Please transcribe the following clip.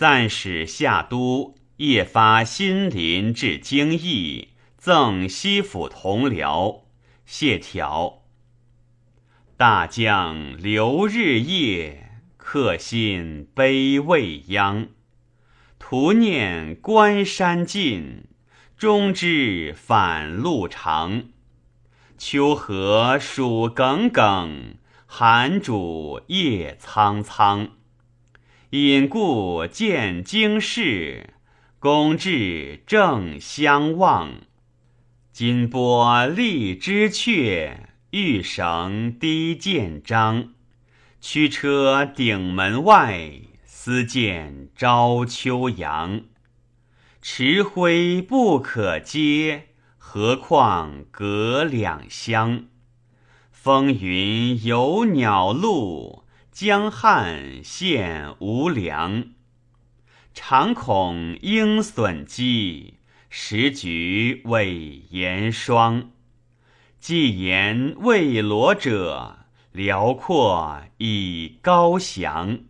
暂使夏都夜发新林至京邑，赠西府同僚。谢条。大将留日夜，客心悲未央。徒念关山尽，终知返路长。秋河暑耿耿，寒主夜苍苍。隐故见京市，公至正相望。金波立枝雀。玉绳低见章，驱车顶门外，思见朝秋阳。池灰不可接，何况隔两乡？风云有鸟路，江汉献无粮。常恐鹰隼击，时局未严霜。既言未罗者，辽阔以高翔。